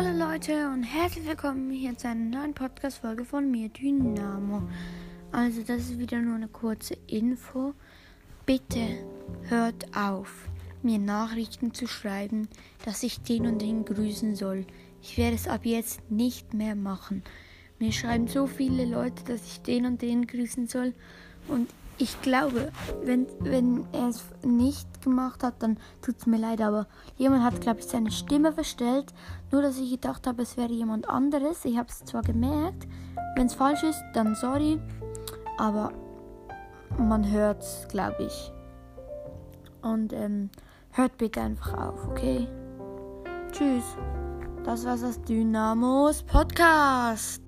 Leute und herzlich willkommen hier zu einer neuen Podcast-Folge von mir, Dynamo. Also, das ist wieder nur eine kurze Info. Bitte hört auf, mir Nachrichten zu schreiben, dass ich den und den grüßen soll. Ich werde es ab jetzt nicht mehr machen. Mir schreiben so viele Leute, dass ich den und den grüßen soll und ich glaube, wenn, wenn er es nicht gemacht hat, dann tut es mir leid. Aber jemand hat, glaube ich, seine Stimme verstellt. Nur, dass ich gedacht habe, es wäre jemand anderes. Ich habe es zwar gemerkt. Wenn es falsch ist, dann sorry. Aber man hört es, glaube ich. Und ähm, hört bitte einfach auf, okay? Tschüss. Das war's aus Dynamos Podcast.